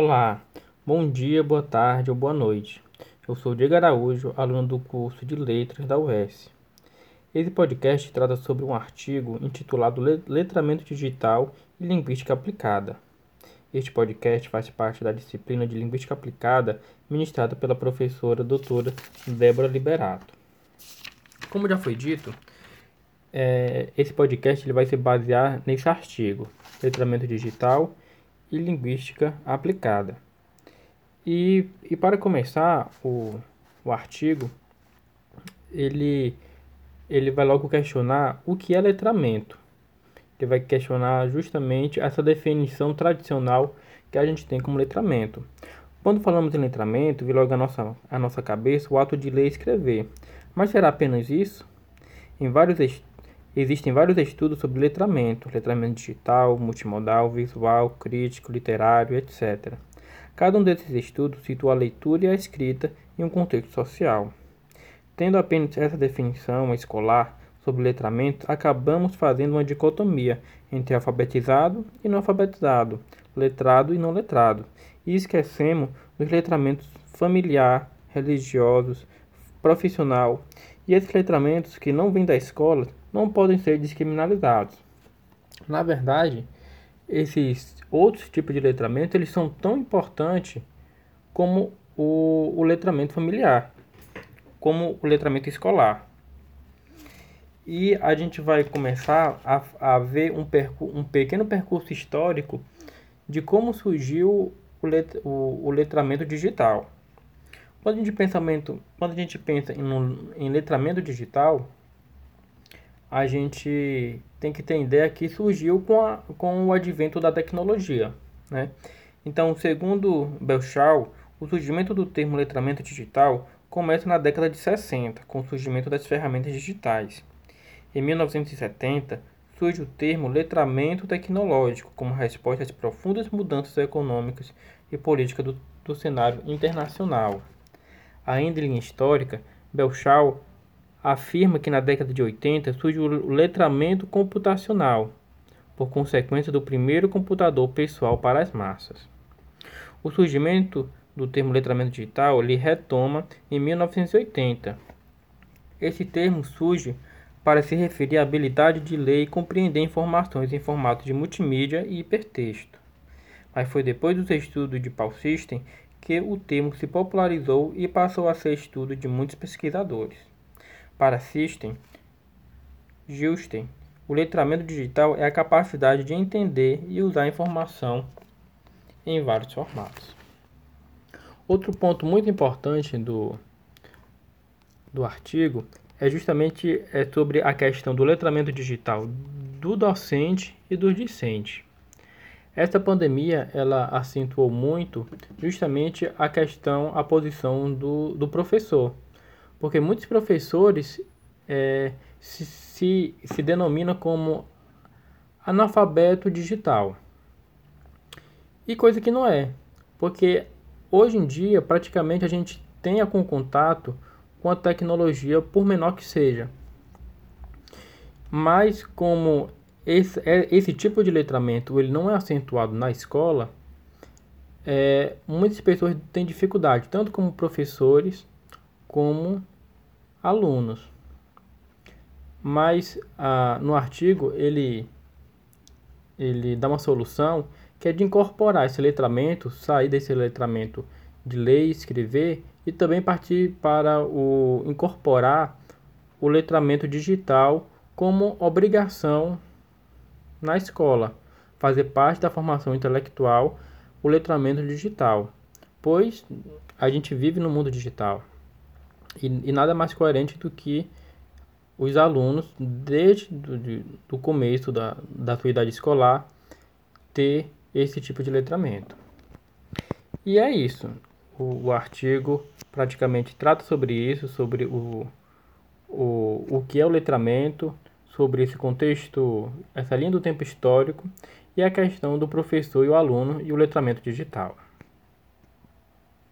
Olá, bom dia, boa tarde ou boa noite. Eu sou Diego Araújo, aluno do curso de Letras da UES. Esse podcast trata sobre um artigo intitulado Letramento Digital e Linguística Aplicada. Este podcast faz parte da disciplina de Linguística Aplicada ministrada pela professora doutora Débora Liberato. Como já foi dito, é, esse podcast ele vai se basear nesse artigo, Letramento Digital e e linguística aplicada. E, e para começar o, o artigo, ele, ele vai logo questionar o que é letramento. Ele vai questionar justamente essa definição tradicional que a gente tem como letramento. Quando falamos em letramento, vem logo a nossa, a nossa cabeça o ato de ler e escrever. Mas será apenas isso? Em vários Existem vários estudos sobre letramento, letramento digital, multimodal, visual, crítico, literário, etc. Cada um desses estudos situa a leitura e a escrita em um contexto social. Tendo apenas essa definição escolar sobre letramento, acabamos fazendo uma dicotomia entre alfabetizado e não alfabetizado, letrado e não letrado, e esquecemos dos letramentos familiar, religiosos, profissional e esses letramentos que não vêm da escola não podem ser descriminalizados. Na verdade, esses outros tipos de letramento eles são tão importantes como o, o letramento familiar, como o letramento escolar. E a gente vai começar a, a ver um, um pequeno percurso histórico de como surgiu o, let, o, o letramento digital. Quando a gente, pensamento, quando a gente pensa em, um, em letramento digital, a gente tem que ter ideia que surgiu com, a, com o advento da tecnologia. Né? Então, segundo Belchau, o surgimento do termo letramento digital começa na década de 60, com o surgimento das ferramentas digitais. Em 1970, surge o termo letramento tecnológico como resposta às profundas mudanças econômicas e políticas do, do cenário internacional. Ainda em histórica, Belchau afirma que na década de 80 surge o letramento computacional, por consequência do primeiro computador pessoal para as massas. O surgimento do termo letramento digital ele retoma em 1980. Esse termo surge para se referir à habilidade de ler e compreender informações em formato de multimídia e hipertexto. Mas foi depois dos estudos de Paul System que o termo se popularizou e passou a ser estudo de muitos pesquisadores. Para System, Justin, o letramento digital é a capacidade de entender e usar informação em vários formatos. Outro ponto muito importante do, do artigo é justamente é sobre a questão do letramento digital do docente e do discente. Esta pandemia ela acentuou muito justamente a questão, a posição do, do professor porque muitos professores é, se, se, se denominam como analfabeto digital. E coisa que não é, porque hoje em dia praticamente a gente tem algum contato com a tecnologia, por menor que seja. Mas como esse, é, esse tipo de letramento ele não é acentuado na escola, é, muitas pessoas têm dificuldade, tanto como professores como alunos. Mas ah, no artigo ele, ele dá uma solução que é de incorporar esse letramento, sair desse letramento de ler e escrever e também partir para o incorporar o letramento digital como obrigação na escola, fazer parte da formação intelectual o letramento digital, pois a gente vive no mundo digital. E, e nada mais coerente do que os alunos, desde do, de, do começo da, da sua idade escolar, ter esse tipo de letramento. E é isso. O, o artigo praticamente trata sobre isso, sobre o, o, o que é o letramento, sobre esse contexto, essa linha do tempo histórico e a questão do professor e o aluno e o letramento digital.